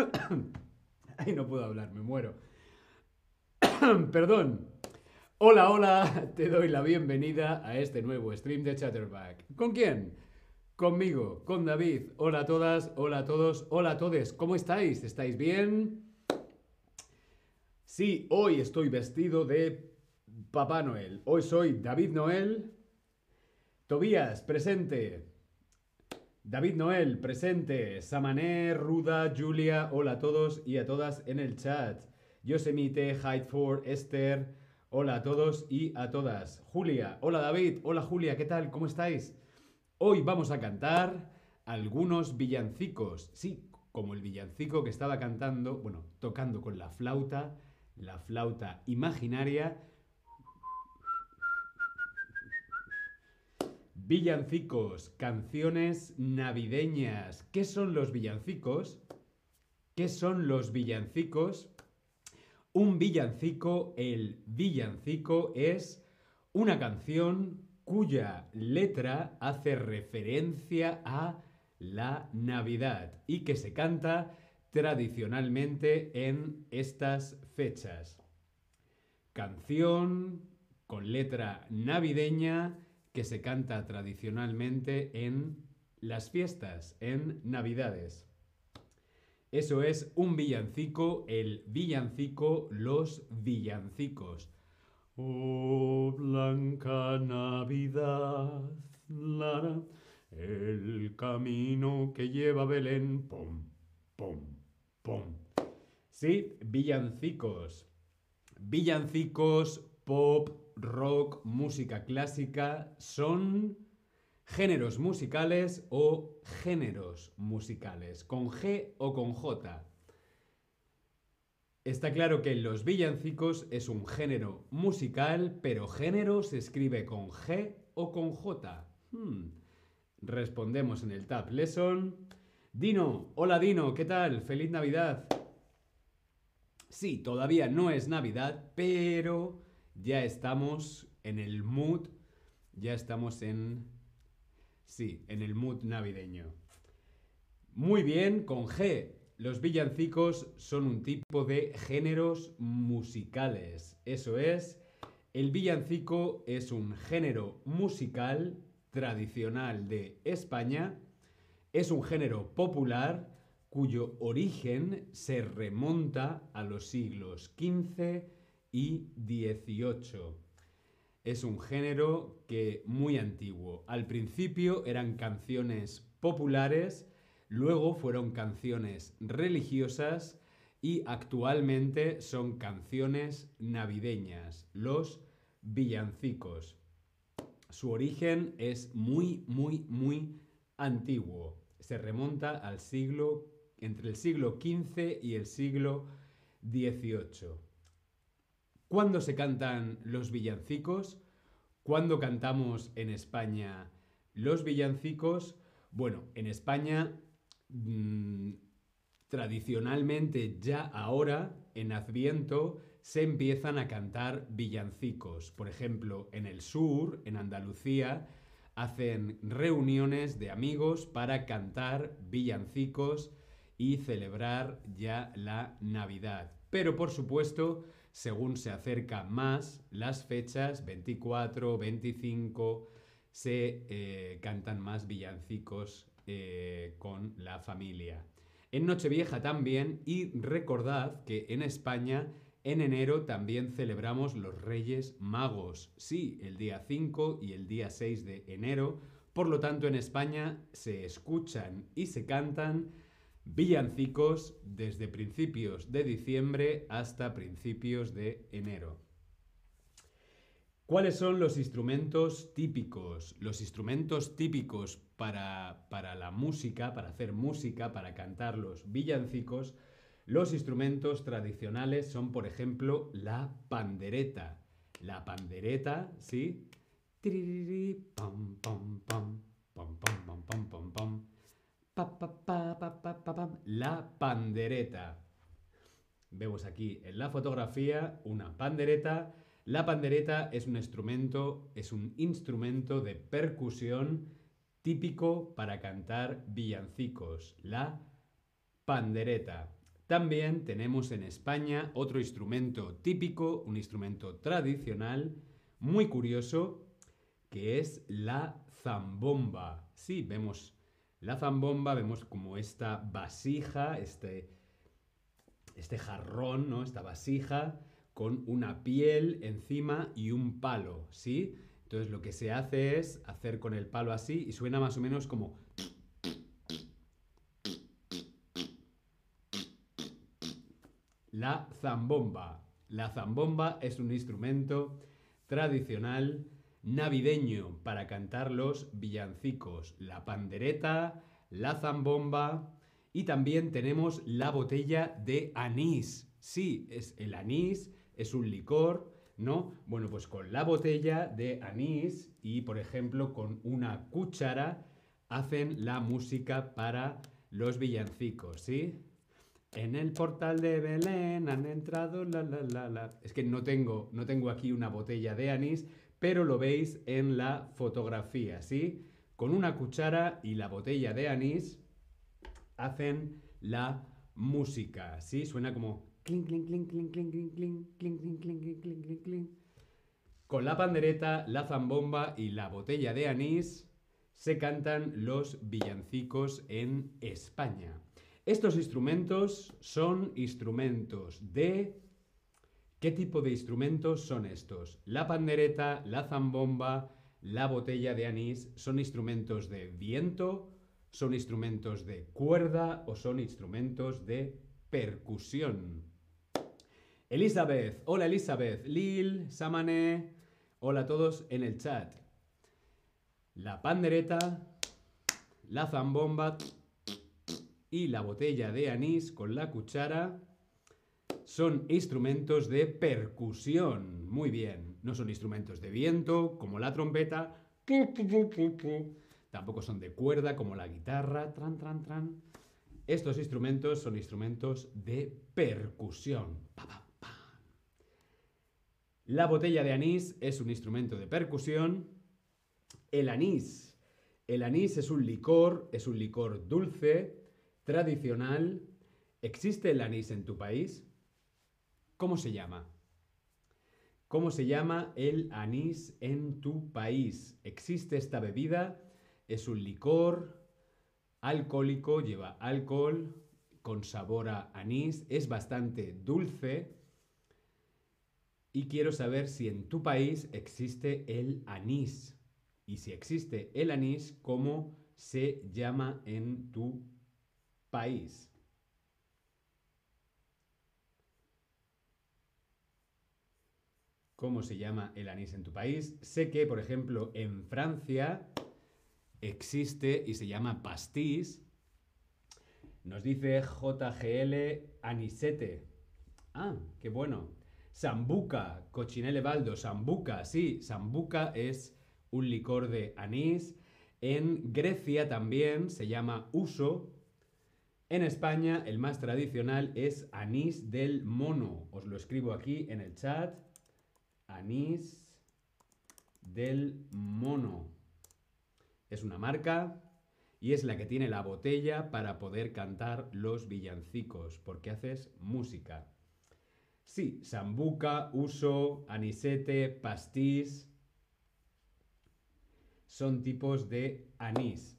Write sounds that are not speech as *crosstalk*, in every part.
*coughs* Ay, no puedo hablar, me muero. *coughs* Perdón. Hola, hola, *laughs* te doy la bienvenida a este nuevo stream de Chatterback. ¿Con quién? Conmigo, con David. Hola a todas, hola a todos, hola a todos. ¿Cómo estáis? ¿Estáis bien? Sí, hoy estoy vestido de Papá Noel. Hoy soy David Noel. Tobías, presente. David Noel, presente. Samané, Ruda, Julia, hola a todos y a todas en el chat. Yosemite, Hydeford, Esther, hola a todos y a todas. Julia, hola David, hola Julia, ¿qué tal? ¿Cómo estáis? Hoy vamos a cantar algunos villancicos. Sí, como el villancico que estaba cantando, bueno, tocando con la flauta, la flauta imaginaria Villancicos, canciones navideñas. ¿Qué son los villancicos? ¿Qué son los villancicos? Un villancico, el villancico es una canción cuya letra hace referencia a la Navidad y que se canta tradicionalmente en estas fechas. Canción con letra navideña que se canta tradicionalmente en las fiestas, en Navidades. Eso es un villancico, el villancico, los villancicos. Oh, blanca Navidad, el camino que lleva Belén, pom, pom, pom. Sí, villancicos. Villancicos, pop, rock, música clásica, son géneros musicales o géneros musicales, con G o con J. Está claro que los villancicos es un género musical, pero género se escribe con G o con J. Hmm. Respondemos en el Tab Lesson. Dino, hola Dino, ¿qué tal? Feliz Navidad. Sí, todavía no es Navidad, pero ya estamos en el mood, ya estamos en... Sí, en el mood navideño. Muy bien, con G. Los villancicos son un tipo de géneros musicales. Eso es, el villancico es un género musical tradicional de España. Es un género popular cuyo origen se remonta a los siglos XV y 18. Es un género que muy antiguo. Al principio eran canciones populares, luego fueron canciones religiosas y actualmente son canciones navideñas, los villancicos. Su origen es muy, muy, muy antiguo. Se remonta al siglo, entre el siglo XV y el siglo XVIII. ¿Cuándo se cantan los villancicos? ¿Cuándo cantamos en España los villancicos? Bueno, en España mm, tradicionalmente ya ahora, en Adviento, se empiezan a cantar villancicos. Por ejemplo, en el sur, en Andalucía, hacen reuniones de amigos para cantar villancicos y celebrar ya la Navidad. Pero por supuesto, según se acerca más las fechas, 24, 25, se eh, cantan más villancicos eh, con la familia. En Nochevieja también, y recordad que en España en enero también celebramos los Reyes Magos. Sí, el día 5 y el día 6 de enero. Por lo tanto, en España se escuchan y se cantan villancicos desde principios de diciembre hasta principios de enero. ¿Cuáles son los instrumentos típicos? Los instrumentos típicos para, para, la música, para hacer música, para cantar los villancicos, los instrumentos tradicionales son, por ejemplo, la pandereta. La pandereta, ¿sí? La pandereta. Vemos aquí en la fotografía una pandereta. La pandereta es un instrumento, es un instrumento de percusión típico para cantar villancicos. La pandereta. También tenemos en España otro instrumento típico, un instrumento tradicional, muy curioso, que es la zambomba. Sí, vemos la zambomba, vemos como esta vasija, este, este jarrón, ¿no? Esta vasija con una piel encima y un palo, ¿sí? Entonces lo que se hace es hacer con el palo así y suena más o menos como... La zambomba. La zambomba es un instrumento tradicional navideño para cantar los villancicos, la pandereta, la zambomba y también tenemos la botella de anís. Sí, es el anís, es un licor, ¿no? Bueno, pues con la botella de anís y, por ejemplo, con una cuchara hacen la música para los villancicos, ¿sí? En el portal de Belén han entrado la la la la. Es que no tengo, no tengo aquí una botella de anís, pero lo veis en la fotografía, ¿sí? Con una cuchara y la botella de anís hacen la música, ¿sí? Suena como clink clink clink clink clink clink clink clink clink clink clink clink. Con la pandereta, la zambomba y la botella de anís se cantan los villancicos en España. Estos instrumentos son instrumentos de ¿Qué tipo de instrumentos son estos? La pandereta, la zambomba, la botella de anís son instrumentos de viento, son instrumentos de cuerda o son instrumentos de percusión. Elizabeth, hola Elizabeth, Lil, Samane, hola a todos en el chat. La pandereta, la zambomba y la botella de anís con la cuchara son instrumentos de percusión. Muy bien. No son instrumentos de viento, como la trompeta. Tampoco son de cuerda, como la guitarra. Tran, tran, tran. Estos instrumentos son instrumentos de percusión. La botella de anís es un instrumento de percusión. El anís. El anís es un licor, es un licor dulce, tradicional. ¿Existe el anís en tu país? ¿Cómo se llama? ¿Cómo se llama el anís en tu país? ¿Existe esta bebida? Es un licor alcohólico, lleva alcohol con sabor a anís, es bastante dulce. Y quiero saber si en tu país existe el anís. Y si existe el anís, ¿cómo se llama en tu país? Cómo se llama el anís en tu país. Sé que, por ejemplo, en Francia existe y se llama pastis. Nos dice JGL anisete. Ah, qué bueno. Sambuca, cochinelle baldo, sambuca, sí, sambuca es un licor de anís. En Grecia también se llama uso. En España el más tradicional es anís del mono. Os lo escribo aquí en el chat anís del mono. Es una marca y es la que tiene la botella para poder cantar los villancicos, porque haces música. Sí, sambuca, uso, anisete, pastís son tipos de anís.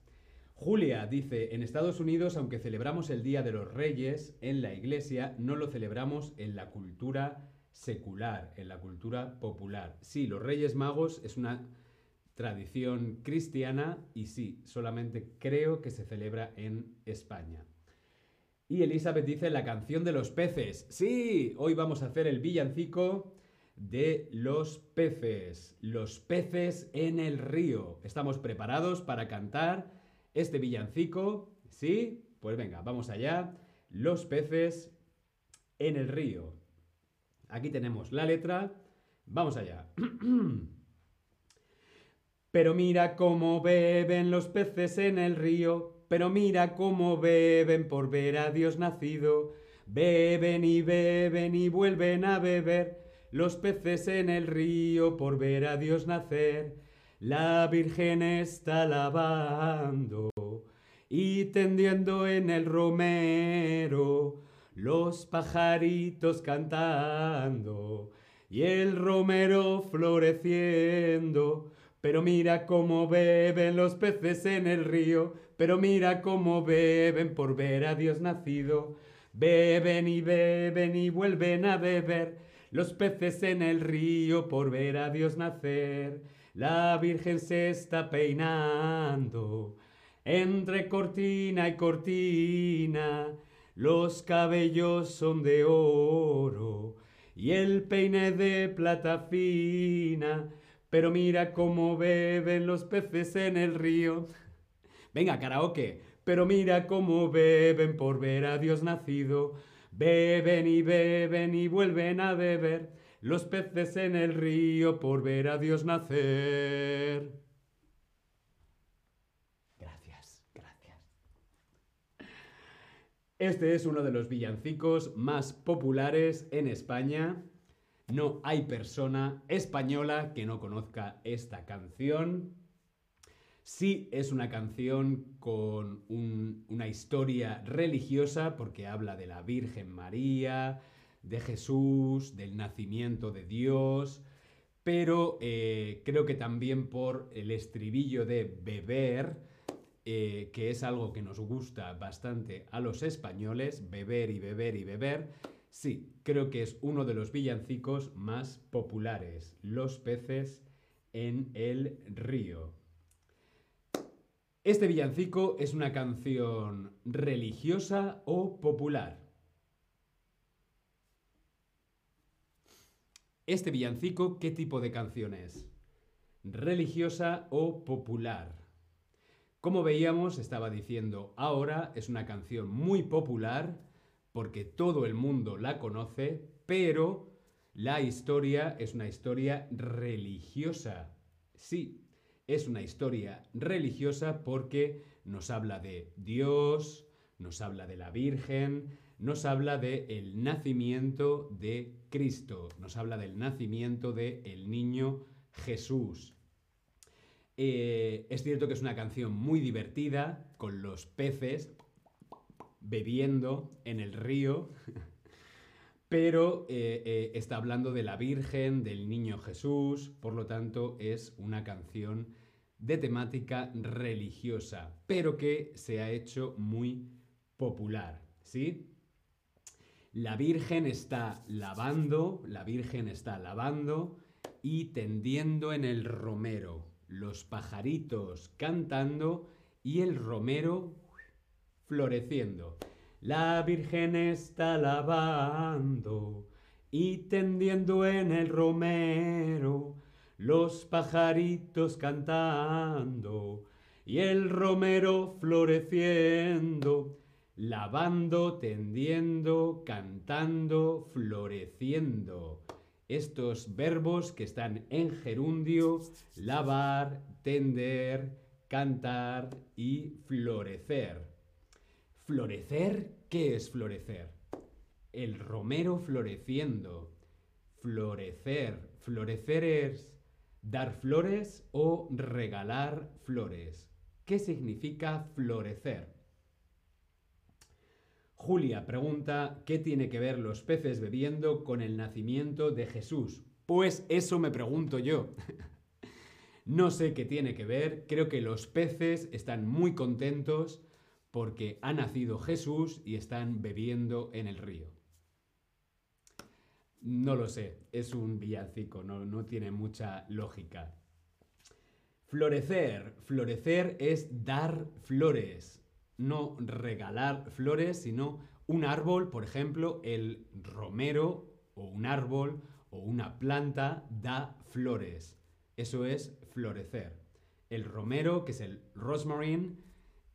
Julia dice, en Estados Unidos, aunque celebramos el Día de los Reyes en la iglesia, no lo celebramos en la cultura secular, en la cultura popular. Sí, los Reyes Magos es una tradición cristiana y sí, solamente creo que se celebra en España. Y Elizabeth dice la canción de los peces. Sí, hoy vamos a hacer el villancico de los peces. Los peces en el río. ¿Estamos preparados para cantar este villancico? ¿Sí? Pues venga, vamos allá. Los peces en el río. Aquí tenemos la letra. Vamos allá. *clears throat* Pero mira cómo beben los peces en el río, pero mira cómo beben por ver a Dios nacido. Beben y beben y vuelven a beber los peces en el río por ver a Dios nacer. La Virgen está lavando y tendiendo en el romero los pajaritos cantando y el romero floreciendo. Pero mira cómo beben los peces en el río, pero mira cómo beben por ver a Dios nacido. Beben y beben y vuelven a beber los peces en el río por ver a Dios nacer. La Virgen se está peinando entre cortina y cortina. Los cabellos son de oro y el peine de plata fina. Pero mira cómo beben los peces en el río. Venga, karaoke. Pero mira cómo beben por ver a Dios nacido. Beben y beben y vuelven a beber los peces en el río por ver a Dios nacer. Gracias, gracias. Este es uno de los villancicos más populares en España. No hay persona española que no conozca esta canción. Sí es una canción con una historia religiosa porque habla de la Virgen María, de Jesús, del nacimiento de Dios, pero eh, creo que también por el estribillo de beber, eh, que es algo que nos gusta bastante a los españoles, beber y beber y beber, Sí, creo que es uno de los villancicos más populares, Los peces en el río. Este villancico es una canción religiosa o popular. Este villancico, ¿qué tipo de canción es? ¿Religiosa o popular? Como veíamos, estaba diciendo, ahora es una canción muy popular porque todo el mundo la conoce, pero la historia es una historia religiosa. Sí, es una historia religiosa porque nos habla de Dios, nos habla de la Virgen, nos habla del el nacimiento de Cristo, nos habla del nacimiento del el niño Jesús. Eh, es cierto que es una canción muy divertida, con los peces, bebiendo en el río, *laughs* pero eh, eh, está hablando de la Virgen, del Niño Jesús, por lo tanto es una canción de temática religiosa, pero que se ha hecho muy popular, ¿sí? La Virgen está lavando, la Virgen está lavando y tendiendo en el romero, los pajaritos cantando y el romero floreciendo. La Virgen está lavando y tendiendo en el romero, los pajaritos cantando y el romero floreciendo, lavando, tendiendo, cantando, floreciendo. Estos verbos que están en gerundio, lavar, tender, cantar y florecer. ¿Florecer? ¿Qué es florecer? El romero floreciendo. Florecer. Florecer es dar flores o regalar flores. ¿Qué significa florecer? Julia pregunta, ¿qué tiene que ver los peces bebiendo con el nacimiento de Jesús? Pues eso me pregunto yo. *laughs* no sé qué tiene que ver, creo que los peces están muy contentos porque ha nacido Jesús y están bebiendo en el río. No lo sé, es un villancico, no, no tiene mucha lógica. Florecer, florecer es dar flores, no regalar flores, sino un árbol, por ejemplo, el romero o un árbol o una planta da flores. Eso es florecer. El romero, que es el rosmarine,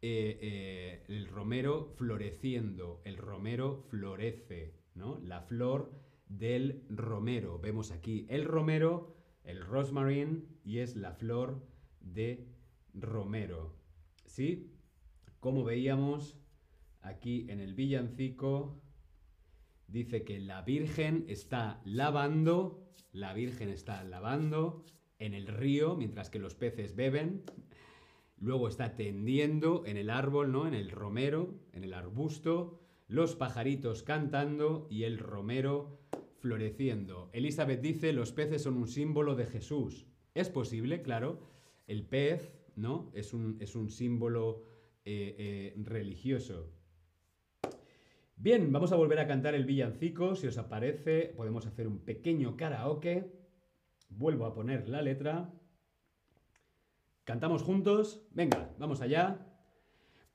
eh, eh, el romero floreciendo, el romero florece, ¿no? La flor del romero. Vemos aquí el romero, el rosmarine y es la flor de romero. ¿Sí? Como veíamos aquí en el villancico, dice que la Virgen está lavando, la Virgen está lavando en el río mientras que los peces beben. Luego está tendiendo en el árbol, ¿no? En el romero, en el arbusto. los pajaritos cantando y el romero floreciendo. Elizabeth dice, los peces son un símbolo de Jesús. Es posible, claro. El pez, ¿no? Es un, es un símbolo eh, eh, religioso. Bien, vamos a volver a cantar el villancico. Si os aparece, podemos hacer un pequeño karaoke. Vuelvo a poner la letra. ¿Cantamos juntos? Venga, vamos allá.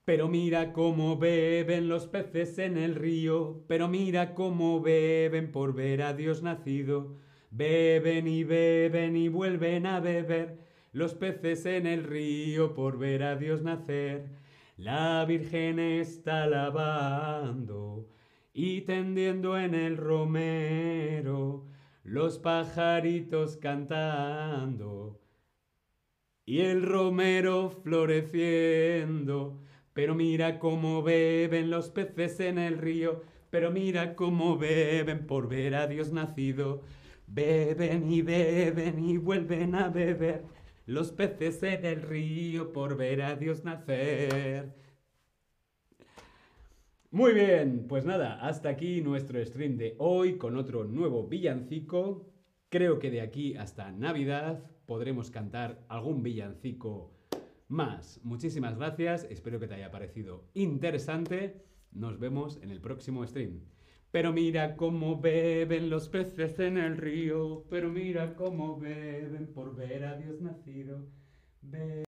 Pero mira cómo beben los peces en el río, pero mira cómo beben por ver a Dios nacido. Beben y beben y vuelven a beber los peces en el río por ver a Dios nacer. La Virgen está lavando y tendiendo en el romero los pajaritos cantando y el romero floreciendo. Pero mira cómo beben los peces en el río, pero mira cómo beben por ver a Dios nacido. Beben y beben y vuelven a beber los peces en el río por ver a Dios nacer. Muy bien, pues nada, hasta aquí nuestro stream de hoy con otro nuevo villancico. Creo que de aquí hasta Navidad podremos cantar algún villancico más. Muchísimas gracias, espero que te haya parecido interesante. Nos vemos en el próximo stream. Pero mira cómo beben los peces en el río, pero mira cómo beben por ver a Dios nacido.